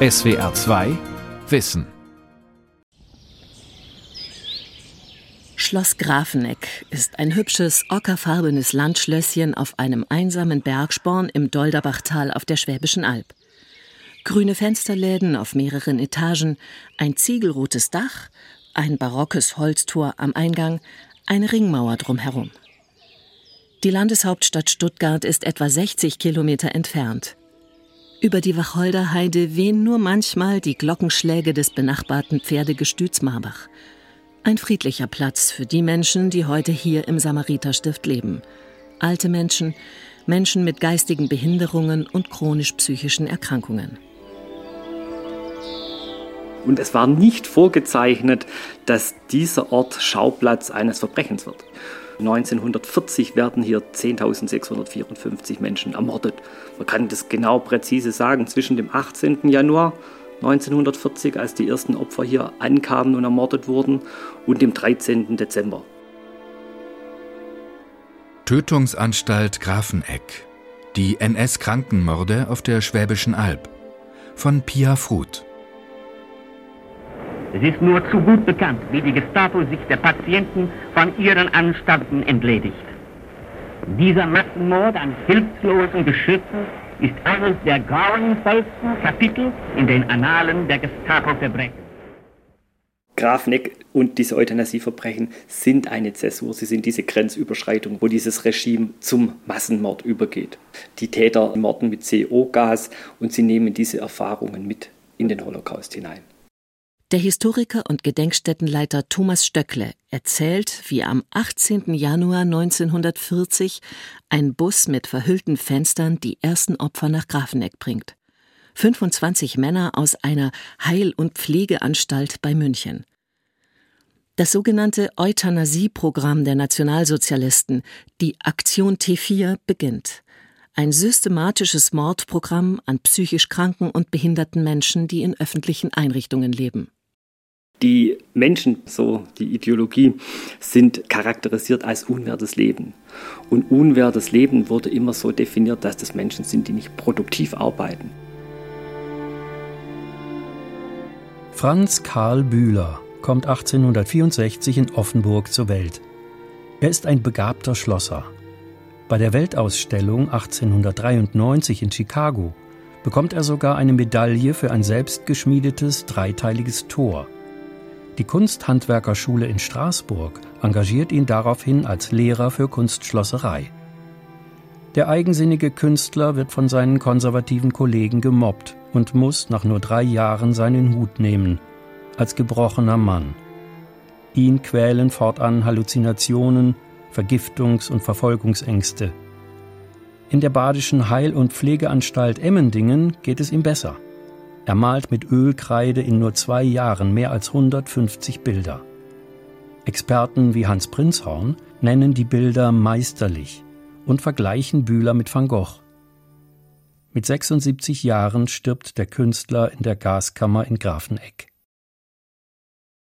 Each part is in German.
SWR 2 Wissen Schloss Grafeneck ist ein hübsches, ockerfarbenes Landschlösschen auf einem einsamen Bergsporn im Dolderbachtal auf der Schwäbischen Alb. Grüne Fensterläden auf mehreren Etagen, ein ziegelrotes Dach, ein barockes Holztor am Eingang, eine Ringmauer drumherum. Die Landeshauptstadt Stuttgart ist etwa 60 Kilometer entfernt. Über die Wacholderheide wehen nur manchmal die Glockenschläge des benachbarten Pferdegestüts Marbach. Ein friedlicher Platz für die Menschen, die heute hier im Samariterstift leben. Alte Menschen, Menschen mit geistigen Behinderungen und chronisch-psychischen Erkrankungen. Und es war nicht vorgezeichnet, dass dieser Ort Schauplatz eines Verbrechens wird. 1940 werden hier 10.654 Menschen ermordet. Man kann das genau präzise sagen, zwischen dem 18. Januar 1940, als die ersten Opfer hier ankamen und ermordet wurden, und dem 13. Dezember. Tötungsanstalt Grafeneck. Die NS-Krankenmorde auf der Schwäbischen Alb. Von Pia Fruth. Es ist nur zu gut bekannt, wie die Gestapo sich der Patienten von ihren Anstalten entledigt. Dieser Massenmord an hilflosen Geschützen ist eines der grauenvollsten Kapitel in den Annalen der Gestapo-Verbrechen. Grafneck und diese Euthanasieverbrechen sind eine Zäsur, sie sind diese Grenzüberschreitung, wo dieses Regime zum Massenmord übergeht. Die Täter morden mit CO-Gas und sie nehmen diese Erfahrungen mit in den Holocaust hinein. Der Historiker und Gedenkstättenleiter Thomas Stöckle erzählt, wie am 18. Januar 1940 ein Bus mit verhüllten Fenstern die ersten Opfer nach Grafeneck bringt. 25 Männer aus einer Heil- und Pflegeanstalt bei München. Das sogenannte Euthanasieprogramm der Nationalsozialisten, die Aktion T4, beginnt. Ein systematisches Mordprogramm an psychisch kranken und behinderten Menschen, die in öffentlichen Einrichtungen leben. Die Menschen, so die Ideologie, sind charakterisiert als unwertes Leben. Und unwertes Leben wurde immer so definiert, dass das Menschen sind, die nicht produktiv arbeiten. Franz Karl Bühler kommt 1864 in Offenburg zur Welt. Er ist ein begabter Schlosser. Bei der Weltausstellung 1893 in Chicago bekommt er sogar eine Medaille für ein selbstgeschmiedetes dreiteiliges Tor – die Kunsthandwerkerschule in Straßburg engagiert ihn daraufhin als Lehrer für Kunstschlosserei. Der eigensinnige Künstler wird von seinen konservativen Kollegen gemobbt und muss nach nur drei Jahren seinen Hut nehmen, als gebrochener Mann. Ihn quälen fortan Halluzinationen, Vergiftungs- und Verfolgungsängste. In der badischen Heil- und Pflegeanstalt Emmendingen geht es ihm besser. Er malt mit Ölkreide in nur zwei Jahren mehr als 150 Bilder. Experten wie Hans Prinzhorn nennen die Bilder meisterlich und vergleichen Bühler mit Van Gogh. Mit 76 Jahren stirbt der Künstler in der Gaskammer in Grafeneck.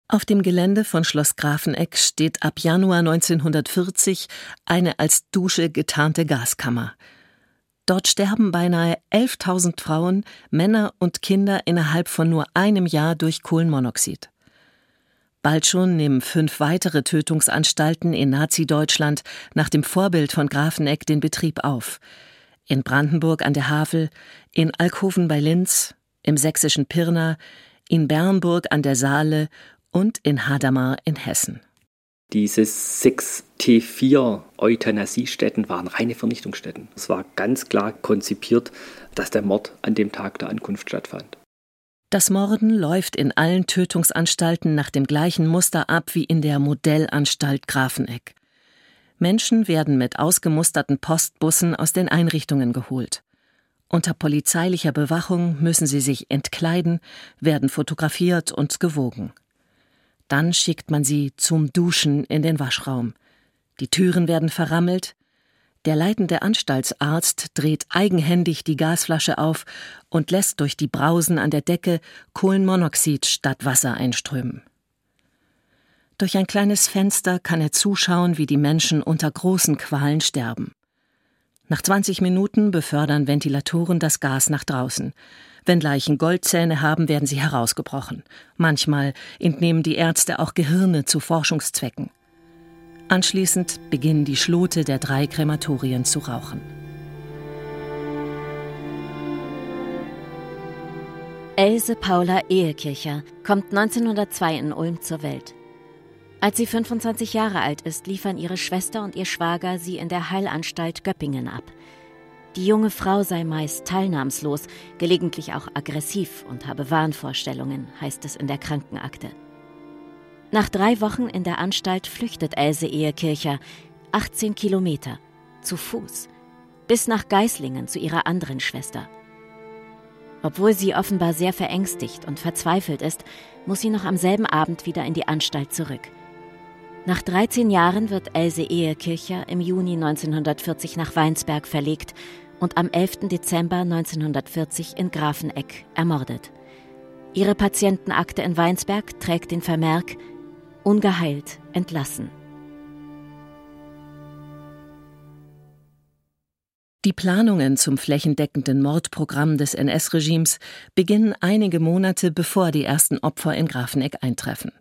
Auf dem Gelände von Schloss Grafeneck steht ab Januar 1940 eine als Dusche getarnte Gaskammer. Dort sterben beinahe 11.000 Frauen, Männer und Kinder innerhalb von nur einem Jahr durch Kohlenmonoxid. Bald schon nehmen fünf weitere Tötungsanstalten in Nazi-Deutschland nach dem Vorbild von Grafeneck den Betrieb auf. In Brandenburg an der Havel, in Alkoven bei Linz, im sächsischen Pirna, in Bernburg an der Saale und in Hadamar in Hessen. Diese sechs T4-Euthanasiestätten waren reine Vernichtungsstätten. Es war ganz klar konzipiert, dass der Mord an dem Tag der Ankunft stattfand. Das Morden läuft in allen Tötungsanstalten nach dem gleichen Muster ab wie in der Modellanstalt Grafeneck. Menschen werden mit ausgemusterten Postbussen aus den Einrichtungen geholt. Unter polizeilicher Bewachung müssen sie sich entkleiden, werden fotografiert und gewogen. Dann schickt man sie zum Duschen in den Waschraum. Die Türen werden verrammelt. Der leitende Anstaltsarzt dreht eigenhändig die Gasflasche auf und lässt durch die Brausen an der Decke Kohlenmonoxid statt Wasser einströmen. Durch ein kleines Fenster kann er zuschauen, wie die Menschen unter großen Qualen sterben. Nach 20 Minuten befördern Ventilatoren das Gas nach draußen. Wenn Leichen Goldzähne haben, werden sie herausgebrochen. Manchmal entnehmen die Ärzte auch Gehirne zu Forschungszwecken. Anschließend beginnen die Schlote der drei Krematorien zu rauchen. Else Paula Ehekircher kommt 1902 in Ulm zur Welt. Als sie 25 Jahre alt ist, liefern ihre Schwester und ihr Schwager sie in der Heilanstalt Göppingen ab. Die junge Frau sei meist teilnahmslos, gelegentlich auch aggressiv und habe Wahnvorstellungen, heißt es in der Krankenakte. Nach drei Wochen in der Anstalt flüchtet Else Ehekircher 18 Kilometer zu Fuß bis nach Geislingen zu ihrer anderen Schwester. Obwohl sie offenbar sehr verängstigt und verzweifelt ist, muss sie noch am selben Abend wieder in die Anstalt zurück. Nach 13 Jahren wird Else Ehekircher im Juni 1940 nach Weinsberg verlegt und am 11. Dezember 1940 in Grafeneck ermordet. Ihre Patientenakte in Weinsberg trägt den Vermerk Ungeheilt entlassen. Die Planungen zum flächendeckenden Mordprogramm des NS-Regimes beginnen einige Monate bevor die ersten Opfer in Grafeneck eintreffen.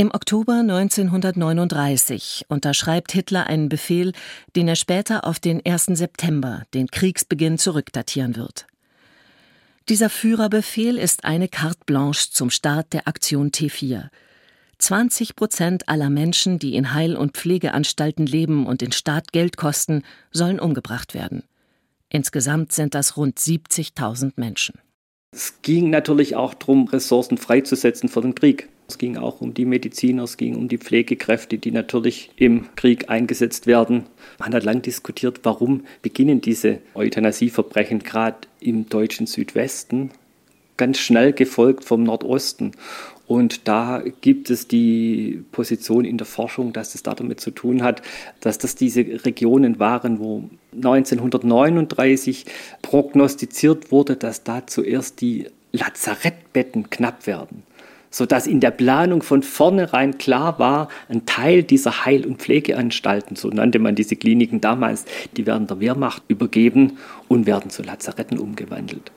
Im Oktober 1939 unterschreibt Hitler einen Befehl, den er später auf den 1. September, den Kriegsbeginn, zurückdatieren wird. Dieser Führerbefehl ist eine carte blanche zum Start der Aktion T4, 20 Prozent aller Menschen, die in Heil- und Pflegeanstalten leben und den Staat Geld kosten, sollen umgebracht werden. Insgesamt sind das rund 70.000 Menschen. Es ging natürlich auch darum, Ressourcen freizusetzen für den Krieg. Es ging auch um die Mediziner, es ging um die Pflegekräfte, die natürlich im Krieg eingesetzt werden. Man hat lang diskutiert, warum beginnen diese Euthanasieverbrechen gerade im deutschen Südwesten, ganz schnell gefolgt vom Nordosten. Und da gibt es die Position in der Forschung, dass es damit zu tun hat, dass das diese Regionen waren, wo 1939 prognostiziert wurde, dass da zuerst die Lazarettbetten knapp werden sodass in der Planung von vornherein klar war, ein Teil dieser Heil- und Pflegeanstalten, so nannte man diese Kliniken damals, die werden der Wehrmacht übergeben und werden zu Lazaretten umgewandelt.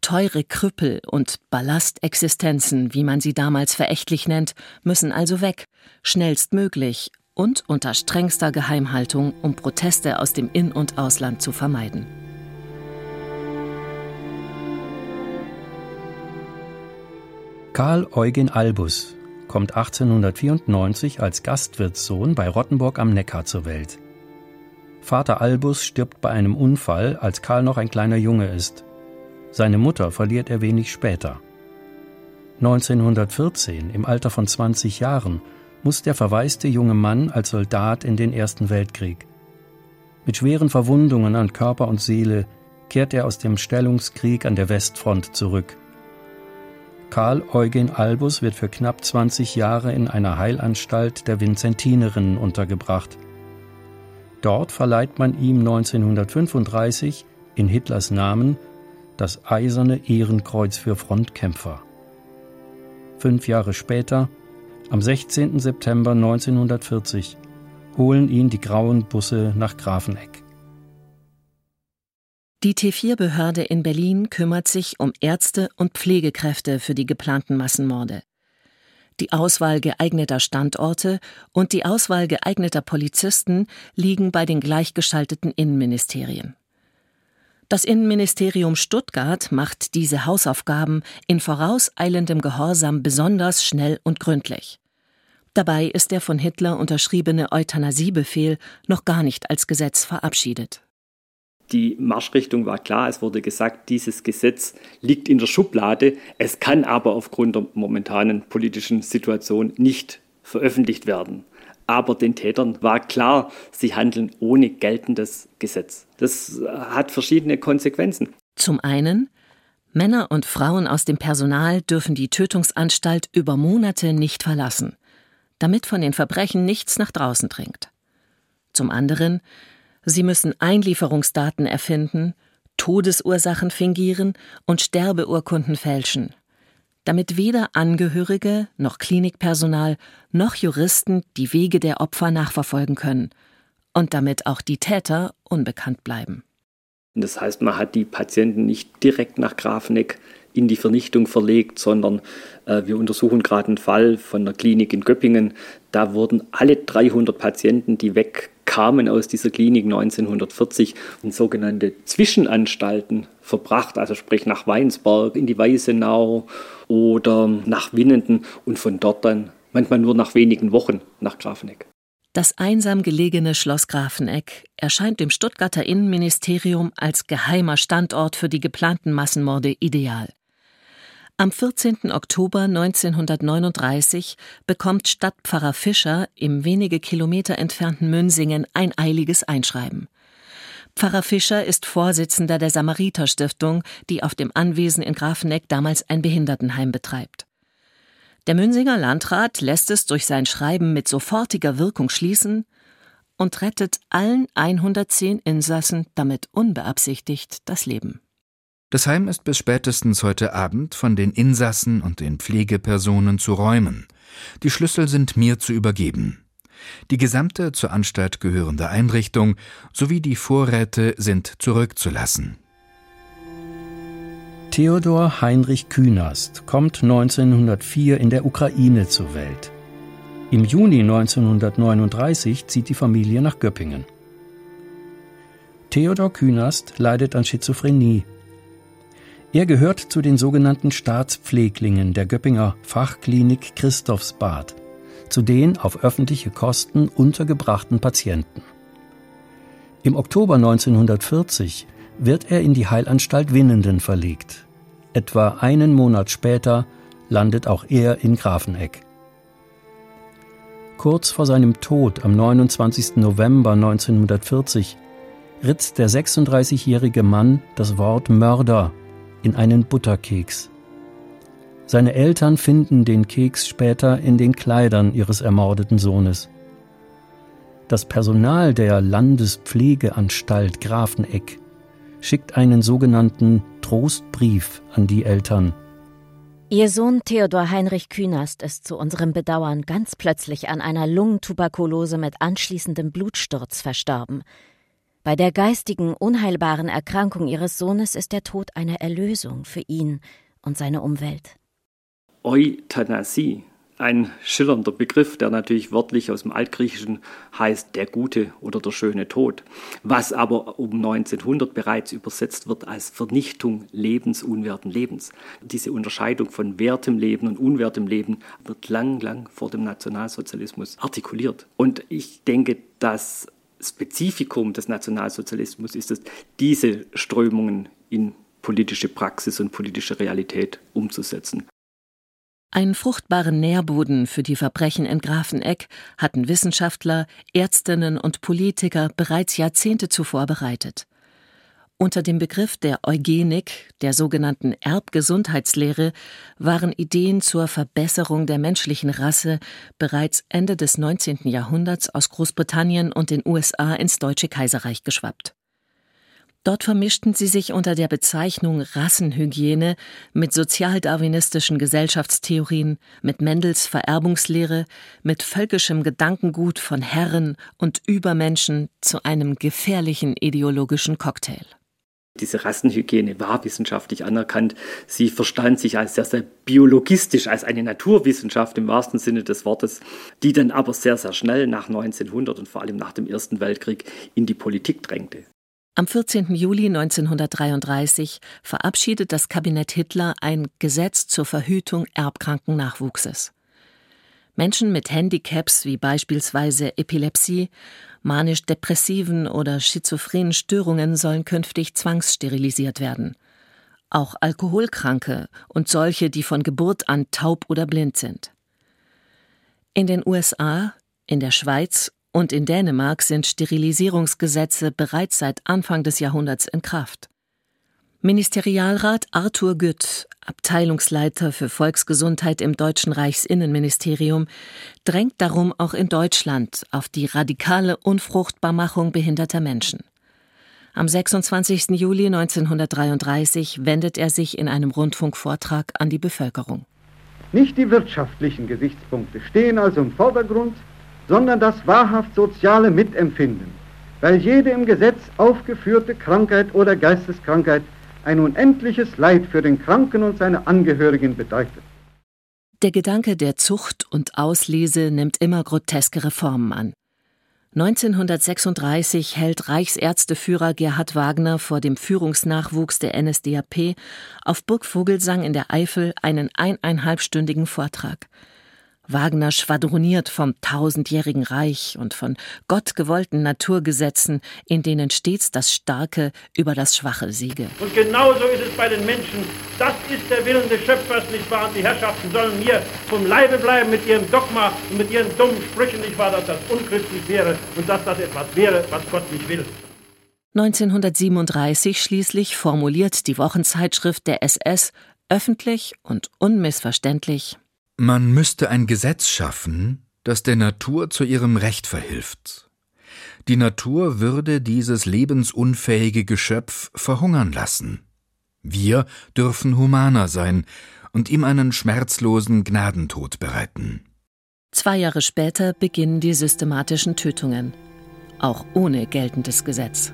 Teure Krüppel und Ballastexistenzen, wie man sie damals verächtlich nennt, müssen also weg, schnellstmöglich und unter strengster Geheimhaltung, um Proteste aus dem In- und Ausland zu vermeiden. Karl Eugen Albus kommt 1894 als Gastwirtssohn bei Rottenburg am Neckar zur Welt. Vater Albus stirbt bei einem Unfall, als Karl noch ein kleiner Junge ist. Seine Mutter verliert er wenig später. 1914, im Alter von 20 Jahren, muss der verwaiste junge Mann als Soldat in den Ersten Weltkrieg. Mit schweren Verwundungen an Körper und Seele kehrt er aus dem Stellungskrieg an der Westfront zurück. Karl Eugen Albus wird für knapp 20 Jahre in einer Heilanstalt der Vinzentinerinnen untergebracht. Dort verleiht man ihm 1935 in Hitlers Namen das Eiserne Ehrenkreuz für Frontkämpfer. Fünf Jahre später, am 16. September 1940, holen ihn die grauen Busse nach Grafeneck. Die T4-Behörde in Berlin kümmert sich um Ärzte und Pflegekräfte für die geplanten Massenmorde. Die Auswahl geeigneter Standorte und die Auswahl geeigneter Polizisten liegen bei den gleichgeschalteten Innenministerien. Das Innenministerium Stuttgart macht diese Hausaufgaben in vorauseilendem Gehorsam besonders schnell und gründlich. Dabei ist der von Hitler unterschriebene Euthanasiebefehl noch gar nicht als Gesetz verabschiedet. Die Marschrichtung war klar, es wurde gesagt, dieses Gesetz liegt in der Schublade, es kann aber aufgrund der momentanen politischen Situation nicht veröffentlicht werden. Aber den Tätern war klar, sie handeln ohne geltendes Gesetz. Das hat verschiedene Konsequenzen. Zum einen, Männer und Frauen aus dem Personal dürfen die Tötungsanstalt über Monate nicht verlassen, damit von den Verbrechen nichts nach draußen dringt. Zum anderen, sie müssen Einlieferungsdaten erfinden, Todesursachen fingieren und Sterbeurkunden fälschen damit weder Angehörige noch Klinikpersonal noch Juristen die Wege der Opfer nachverfolgen können und damit auch die Täter unbekannt bleiben. Das heißt, man hat die Patienten nicht direkt nach Grafeneck in die Vernichtung verlegt, sondern äh, wir untersuchen gerade einen Fall von der Klinik in Göppingen. Da wurden alle 300 Patienten, die wegkamen aus dieser Klinik 1940, in sogenannte Zwischenanstalten verbracht, also sprich nach Weinsberg, in die Weißenau oder nach Winnenden und von dort dann manchmal nur nach wenigen Wochen nach Grafeneck. Das einsam gelegene Schloss Grafeneck erscheint dem Stuttgarter Innenministerium als geheimer Standort für die geplanten Massenmorde ideal. Am 14. Oktober 1939 bekommt Stadtpfarrer Fischer im wenige Kilometer entfernten Münsingen ein eiliges Einschreiben. Pfarrer Fischer ist Vorsitzender der Samariter-Stiftung, die auf dem Anwesen in Grafeneck damals ein Behindertenheim betreibt. Der Münsinger Landrat lässt es durch sein Schreiben mit sofortiger Wirkung schließen und rettet allen 110 Insassen damit unbeabsichtigt das Leben. Das Heim ist bis spätestens heute Abend von den Insassen und den Pflegepersonen zu räumen. Die Schlüssel sind mir zu übergeben. Die gesamte zur Anstalt gehörende Einrichtung sowie die Vorräte sind zurückzulassen. Theodor Heinrich Künast kommt 1904 in der Ukraine zur Welt. Im Juni 1939 zieht die Familie nach Göppingen. Theodor Künast leidet an Schizophrenie. Er gehört zu den sogenannten Staatspfleglingen der Göppinger Fachklinik Christophsbad, zu den auf öffentliche Kosten untergebrachten Patienten. Im Oktober 1940 wird er in die Heilanstalt Winnenden verlegt. Etwa einen Monat später landet auch er in Grafeneck. Kurz vor seinem Tod am 29. November 1940 ritzt der 36-jährige Mann das Wort Mörder in einen Butterkeks. Seine Eltern finden den Keks später in den Kleidern ihres ermordeten Sohnes. Das Personal der Landespflegeanstalt Grafeneck schickt einen sogenannten Trostbrief an die Eltern. Ihr Sohn Theodor Heinrich Künast ist zu unserem Bedauern ganz plötzlich an einer Lungentuberkulose mit anschließendem Blutsturz verstorben. Bei der geistigen, unheilbaren Erkrankung ihres Sohnes ist der Tod eine Erlösung für ihn und seine Umwelt. Euthanasie ein schillernder Begriff, der natürlich wörtlich aus dem Altgriechischen heißt der gute oder der schöne Tod, was aber um 1900 bereits übersetzt wird als Vernichtung Lebens, unwerten Lebens. Diese Unterscheidung von wertem Leben und unwertem Leben wird lang, lang vor dem Nationalsozialismus artikuliert. Und ich denke, das Spezifikum des Nationalsozialismus ist es, diese Strömungen in politische Praxis und politische Realität umzusetzen. Einen fruchtbaren Nährboden für die Verbrechen in Grafeneck hatten Wissenschaftler, Ärztinnen und Politiker bereits Jahrzehnte zuvor bereitet. Unter dem Begriff der Eugenik, der sogenannten Erbgesundheitslehre, waren Ideen zur Verbesserung der menschlichen Rasse bereits Ende des 19. Jahrhunderts aus Großbritannien und den USA ins Deutsche Kaiserreich geschwappt. Dort vermischten sie sich unter der Bezeichnung Rassenhygiene mit sozialdarwinistischen Gesellschaftstheorien, mit Mendels Vererbungslehre, mit völkischem Gedankengut von Herren und Übermenschen zu einem gefährlichen ideologischen Cocktail. Diese Rassenhygiene war wissenschaftlich anerkannt. Sie verstand sich als sehr, sehr biologistisch, als eine Naturwissenschaft im wahrsten Sinne des Wortes, die dann aber sehr, sehr schnell nach 1900 und vor allem nach dem Ersten Weltkrieg in die Politik drängte. Am 14. Juli 1933 verabschiedet das Kabinett Hitler ein Gesetz zur Verhütung erbkranken Nachwuchses. Menschen mit Handicaps wie beispielsweise Epilepsie, manisch-depressiven oder schizophrenen Störungen sollen künftig zwangssterilisiert werden. Auch Alkoholkranke und solche, die von Geburt an taub oder blind sind. In den USA, in der Schweiz und in Dänemark sind Sterilisierungsgesetze bereits seit Anfang des Jahrhunderts in Kraft. Ministerialrat Arthur Gütt, Abteilungsleiter für Volksgesundheit im Deutschen Reichsinnenministerium, drängt darum auch in Deutschland auf die radikale Unfruchtbarmachung behinderter Menschen. Am 26. Juli 1933 wendet er sich in einem Rundfunkvortrag an die Bevölkerung. Nicht die wirtschaftlichen Gesichtspunkte stehen also im Vordergrund, sondern das wahrhaft soziale Mitempfinden, weil jede im Gesetz aufgeführte Krankheit oder Geisteskrankheit ein unendliches Leid für den Kranken und seine Angehörigen bedeutet. Der Gedanke der Zucht und Auslese nimmt immer groteskere Formen an. 1936 hält Reichsärzteführer Gerhard Wagner vor dem Führungsnachwuchs der NSDAP auf Burg Vogelsang in der Eifel einen eineinhalbstündigen Vortrag. Wagner schwadroniert vom tausendjährigen Reich und von gottgewollten Naturgesetzen, in denen stets das Starke über das Schwache siege. Und genauso ist es bei den Menschen. Das ist der Willen des Schöpfers, nicht wahr? Und die Herrschaften sollen mir vom Leibe bleiben mit ihrem Dogma und mit ihren dummen Sprüchen, nicht wahr, dass das unchristlich wäre und dass das etwas wäre, was Gott nicht will. 1937 schließlich formuliert die Wochenzeitschrift der SS öffentlich und unmissverständlich man müsste ein Gesetz schaffen, das der Natur zu ihrem Recht verhilft. Die Natur würde dieses lebensunfähige Geschöpf verhungern lassen. Wir dürfen humaner sein und ihm einen schmerzlosen Gnadentod bereiten. Zwei Jahre später beginnen die systematischen Tötungen, auch ohne geltendes Gesetz.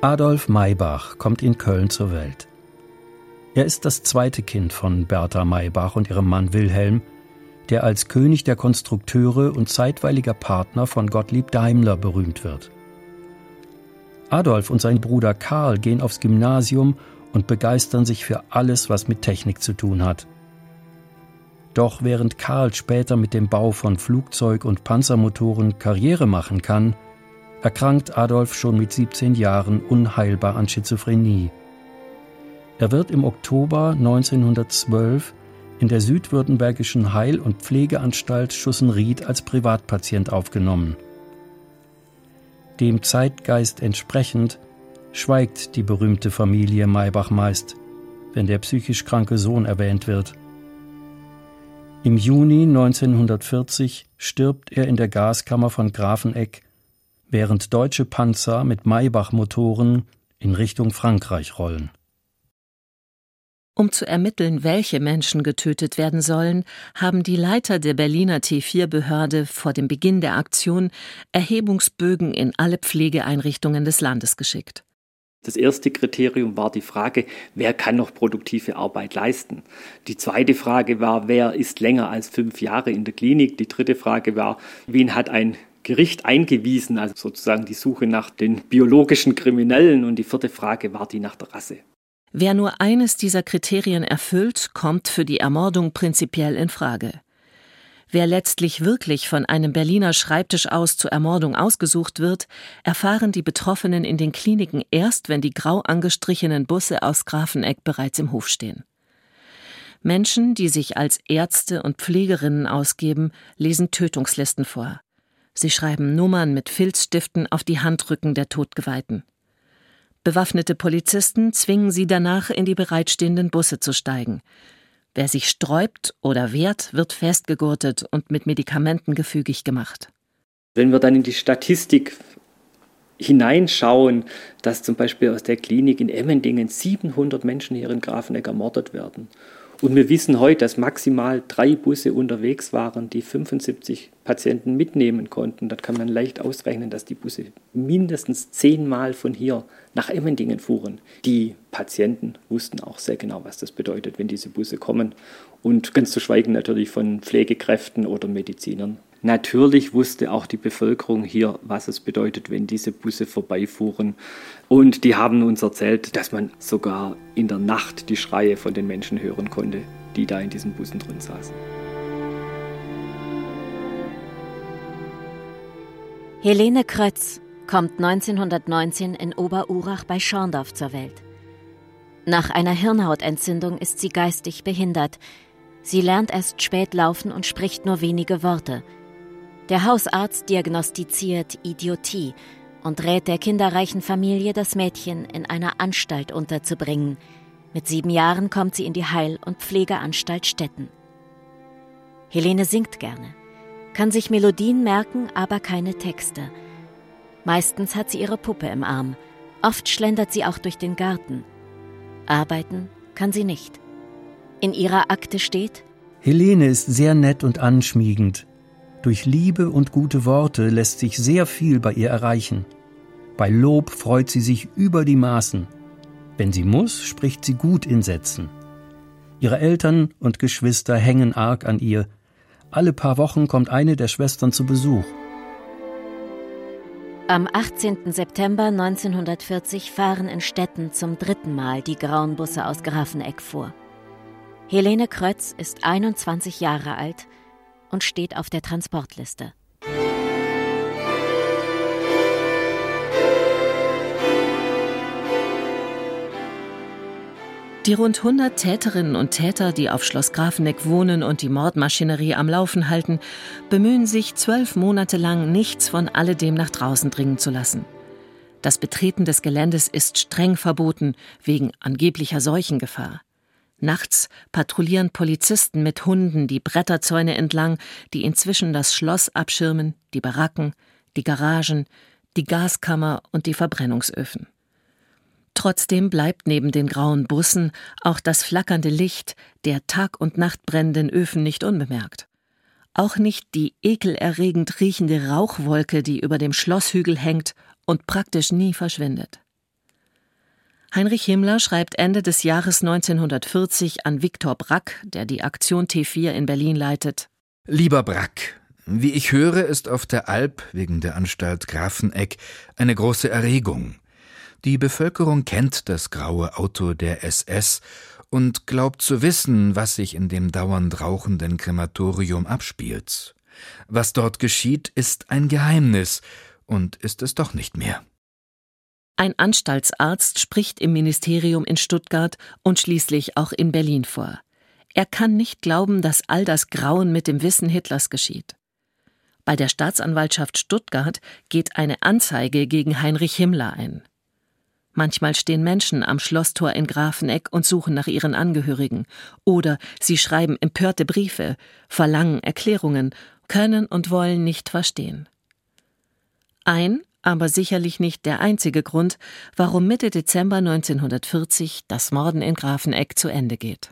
Adolf Maybach kommt in Köln zur Welt. Er ist das zweite Kind von Bertha Maybach und ihrem Mann Wilhelm, der als König der Konstrukteure und zeitweiliger Partner von Gottlieb Daimler berühmt wird. Adolf und sein Bruder Karl gehen aufs Gymnasium und begeistern sich für alles, was mit Technik zu tun hat. Doch während Karl später mit dem Bau von Flugzeug- und Panzermotoren Karriere machen kann, erkrankt Adolf schon mit 17 Jahren unheilbar an Schizophrenie. Er wird im Oktober 1912 in der südwürttembergischen Heil- und Pflegeanstalt Schussenried als Privatpatient aufgenommen. Dem Zeitgeist entsprechend schweigt die berühmte Familie Maybach meist, wenn der psychisch kranke Sohn erwähnt wird. Im Juni 1940 stirbt er in der Gaskammer von Grafeneck während deutsche Panzer mit Maybach-Motoren in Richtung Frankreich rollen. Um zu ermitteln, welche Menschen getötet werden sollen, haben die Leiter der Berliner T4-Behörde vor dem Beginn der Aktion Erhebungsbögen in alle Pflegeeinrichtungen des Landes geschickt. Das erste Kriterium war die Frage, wer kann noch produktive Arbeit leisten. Die zweite Frage war, wer ist länger als fünf Jahre in der Klinik. Die dritte Frage war, wen hat ein Gericht eingewiesen, also sozusagen die Suche nach den biologischen Kriminellen. Und die vierte Frage war die nach der Rasse. Wer nur eines dieser Kriterien erfüllt, kommt für die Ermordung prinzipiell in Frage. Wer letztlich wirklich von einem Berliner Schreibtisch aus zur Ermordung ausgesucht wird, erfahren die Betroffenen in den Kliniken erst, wenn die grau angestrichenen Busse aus Grafeneck bereits im Hof stehen. Menschen, die sich als Ärzte und Pflegerinnen ausgeben, lesen Tötungslisten vor. Sie schreiben Nummern mit Filzstiften auf die Handrücken der Todgeweihten. Bewaffnete Polizisten zwingen sie danach, in die bereitstehenden Busse zu steigen. Wer sich sträubt oder wehrt, wird festgegurtet und mit Medikamenten gefügig gemacht. Wenn wir dann in die Statistik hineinschauen, dass zum Beispiel aus der Klinik in Emmendingen 700 Menschen hier in Grafeneck ermordet werden und wir wissen heute, dass maximal drei Busse unterwegs waren, die 75 Patienten mitnehmen konnten. Dann kann man leicht ausrechnen, dass die Busse mindestens zehnmal von hier nach Emmendingen fuhren. Die Patienten wussten auch sehr genau, was das bedeutet, wenn diese Busse kommen. Und ganz zu schweigen natürlich von Pflegekräften oder Medizinern. Natürlich wusste auch die Bevölkerung hier, was es bedeutet, wenn diese Busse vorbeifuhren. Und die haben uns erzählt, dass man sogar in der Nacht die Schreie von den Menschen hören konnte, die da in diesen Bussen drin saßen. Helene Krötz kommt 1919 in Oberurach bei Schorndorf zur Welt. Nach einer Hirnhautentzündung ist sie geistig behindert. Sie lernt erst spät laufen und spricht nur wenige Worte – der Hausarzt diagnostiziert Idiotie und rät der kinderreichen Familie, das Mädchen in einer Anstalt unterzubringen. Mit sieben Jahren kommt sie in die Heil- und Pflegeanstalt Stetten. Helene singt gerne, kann sich Melodien merken, aber keine Texte. Meistens hat sie ihre Puppe im Arm. Oft schlendert sie auch durch den Garten. Arbeiten kann sie nicht. In ihrer Akte steht: Helene ist sehr nett und anschmiegend, Durch Liebe und gute Worte lässt sich sehr viel bei ihr erreichen. Bei Lob freut sie sich über die Maßen. Wenn sie muss, spricht sie gut in Sätzen. Ihre Eltern und Geschwister hängen arg an ihr. Alle paar Wochen kommt eine der Schwestern zu Besuch. Am 18. September 1940 fahren in Städten zum dritten Mal die grauen Busse aus Grafeneck vor. Helene Krötz ist 21 Jahre alt und steht auf der Transportliste. Die rund 100 Täterinnen und Täter, die auf Schloss Grafeneck wohnen und die Mordmaschinerie am Laufen halten, bemühen sich zwölf Monate lang, nichts von alledem nach draußen dringen zu lassen. Das Betreten des Geländes ist streng verboten, wegen angeblicher Seuchengefahr. Nachts patrouillieren Polizisten mit Hunden die Bretterzäune entlang, die inzwischen das Schloss abschirmen, die Baracken, die Garagen, die Gaskammer und die Verbrennungsöfen. Trotzdem bleibt neben den grauen Bussen auch das flackernde Licht der Tag und Nacht brennenden Öfen nicht unbemerkt. Auch nicht die ekelerregend riechende Rauchwolke, die über dem Schlosshügel hängt und praktisch nie verschwindet. Heinrich Himmler schreibt Ende des Jahres 1940 an Viktor Brack, der die Aktion T4 in Berlin leitet. Lieber Brack, wie ich höre, ist auf der Alp wegen der Anstalt Grafeneck eine große Erregung. Die Bevölkerung kennt das graue Auto der SS und glaubt zu wissen, was sich in dem dauernd rauchenden Krematorium abspielt. Was dort geschieht, ist ein Geheimnis und ist es doch nicht mehr. Ein Anstaltsarzt spricht im Ministerium in Stuttgart und schließlich auch in Berlin vor. Er kann nicht glauben, dass all das Grauen mit dem Wissen Hitlers geschieht. Bei der Staatsanwaltschaft Stuttgart geht eine Anzeige gegen Heinrich Himmler ein. Manchmal stehen Menschen am Schlosstor in Grafeneck und suchen nach ihren Angehörigen. Oder sie schreiben empörte Briefe, verlangen Erklärungen, können und wollen nicht verstehen. Ein, aber sicherlich nicht der einzige Grund, warum Mitte Dezember 1940 das Morden in Grafeneck zu Ende geht.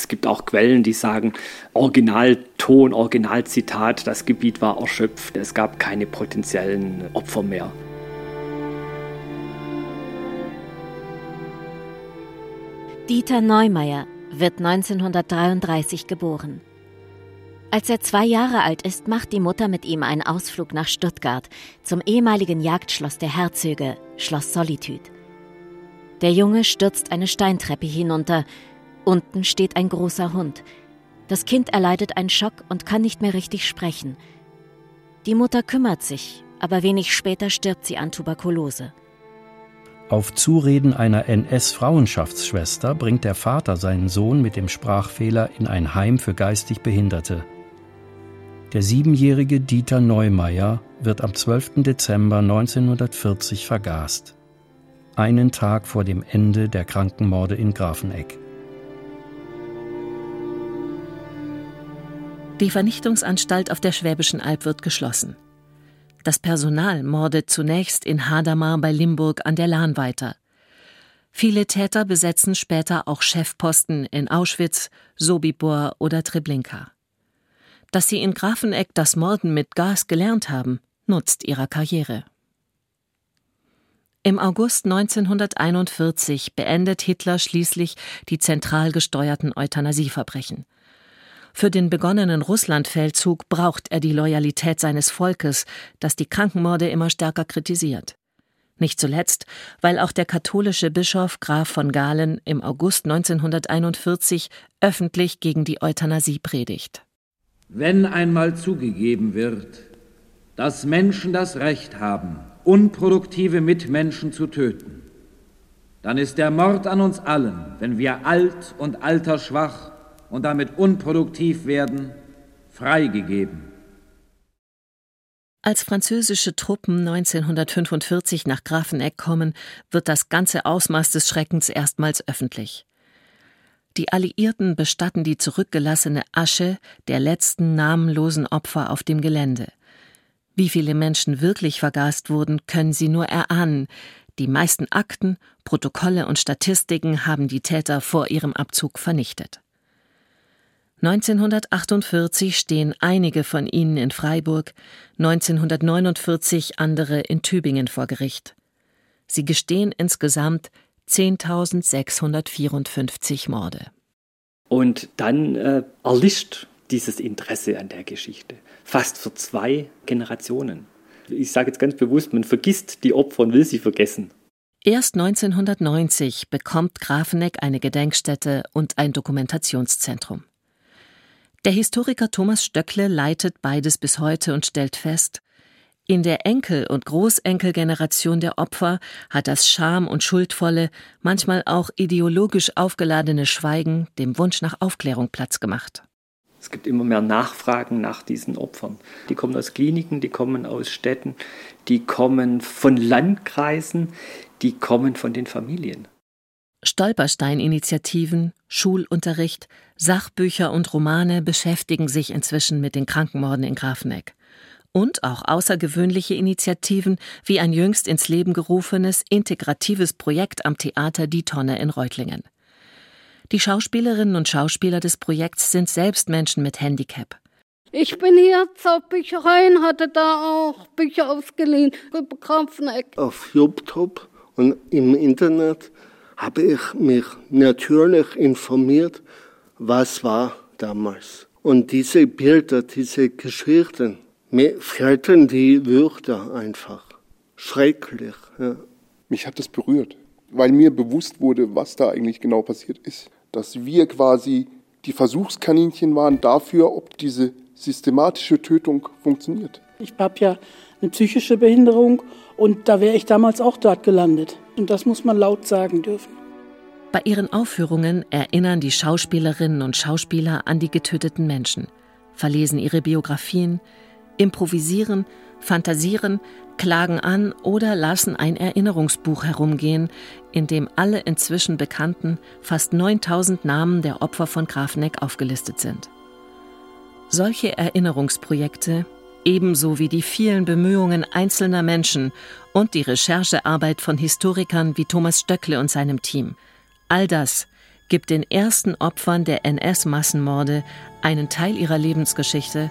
Es gibt auch Quellen, die sagen, Originalton, Originalzitat, das Gebiet war erschöpft, es gab keine potenziellen Opfer mehr. Dieter Neumeier wird 1933 geboren. Als er zwei Jahre alt ist, macht die Mutter mit ihm einen Ausflug nach Stuttgart zum ehemaligen Jagdschloss der Herzöge, Schloss Solitude. Der Junge stürzt eine Steintreppe hinunter. Unten steht ein großer Hund. Das Kind erleidet einen Schock und kann nicht mehr richtig sprechen. Die Mutter kümmert sich, aber wenig später stirbt sie an Tuberkulose. Auf Zureden einer NS-Frauenschaftsschwester bringt der Vater seinen Sohn mit dem Sprachfehler in ein Heim für geistig Behinderte. Der siebenjährige Dieter Neumeier wird am 12. Dezember 1940 vergast. Einen Tag vor dem Ende der Krankenmorde in Grafeneck. Die Vernichtungsanstalt auf der Schwäbischen Alb wird geschlossen. Das Personal mordet zunächst in Hadamar bei Limburg an der Lahn weiter. Viele Täter besetzen später auch Chefposten in Auschwitz, Sobibor oder Treblinka. Dass sie in Grafeneck das Morden mit Gas gelernt haben, nutzt ihrer Karriere. Im August 1941 beendet Hitler schließlich die zentral gesteuerten Euthanasieverbrechen. Für den begonnenen Russlandfeldzug braucht er die Loyalität seines Volkes, das die Krankenmorde immer stärker kritisiert. Nicht zuletzt, weil auch der katholische Bischof Graf von Galen im August 1941 öffentlich gegen die Euthanasie predigt. Wenn einmal zugegeben wird, dass Menschen das Recht haben, unproduktive Mitmenschen zu töten, dann ist der Mord an uns allen, wenn wir alt und altersschwach und damit unproduktiv werden, freigegeben. Als französische Truppen 1945 nach Grafeneck kommen, wird das ganze Ausmaß des Schreckens erstmals öffentlich. Die Alliierten bestatten die zurückgelassene Asche der letzten namenlosen Opfer auf dem Gelände. Wie viele Menschen wirklich vergast wurden, können sie nur erahnen. Die meisten Akten, Protokolle und Statistiken haben die Täter vor ihrem Abzug vernichtet. 1948 stehen einige von ihnen in Freiburg, 1949 andere in Tübingen vor Gericht. Sie gestehen insgesamt 10.654 Morde. Und dann äh, erlischt dieses Interesse an der Geschichte. Fast für zwei Generationen. Ich sage jetzt ganz bewusst, man vergisst die Opfer und will sie vergessen. Erst 1990 bekommt Grafeneck eine Gedenkstätte und ein Dokumentationszentrum. Der Historiker Thomas Stöckle leitet beides bis heute und stellt fest, in der Enkel- und Großenkelgeneration der Opfer hat das scham- und schuldvolle, manchmal auch ideologisch aufgeladene Schweigen dem Wunsch nach Aufklärung Platz gemacht. Es gibt immer mehr Nachfragen nach diesen Opfern. Die kommen aus Kliniken, die kommen aus Städten, die kommen von Landkreisen, die kommen von den Familien. Stolperstein-Initiativen, Schulunterricht, Sachbücher und Romane beschäftigen sich inzwischen mit den Krankenmorden in Grafeneck und auch außergewöhnliche Initiativen wie ein jüngst ins Leben gerufenes integratives Projekt am Theater Die Tonne in Reutlingen. Die Schauspielerinnen und Schauspieler des Projekts sind selbst Menschen mit Handicap. Ich bin hier zur Bücherei und hatte da auch Bücher ausgeliehen über Grafeneck. Auf YouTube und im Internet habe ich mich natürlich informiert, was war damals. Und diese Bilder, diese Geschichten, mir fehlten die Wörter einfach. Schrecklich. Ja. Mich hat das berührt, weil mir bewusst wurde, was da eigentlich genau passiert ist. Dass wir quasi die Versuchskaninchen waren dafür, ob diese systematische Tötung funktioniert. Ich habe ja eine psychische Behinderung und da wäre ich damals auch dort gelandet. Und das muss man laut sagen dürfen. Bei ihren Aufführungen erinnern die Schauspielerinnen und Schauspieler an die getöteten Menschen, verlesen ihre Biografien, improvisieren, fantasieren, klagen an oder lassen ein Erinnerungsbuch herumgehen, in dem alle inzwischen bekannten fast 9000 Namen der Opfer von Grafeneck aufgelistet sind. Solche Erinnerungsprojekte, ebenso wie die vielen Bemühungen einzelner Menschen und die Recherchearbeit von Historikern wie Thomas Stöckle und seinem Team, all das gibt den ersten Opfern der NS-Massenmorde einen Teil ihrer Lebensgeschichte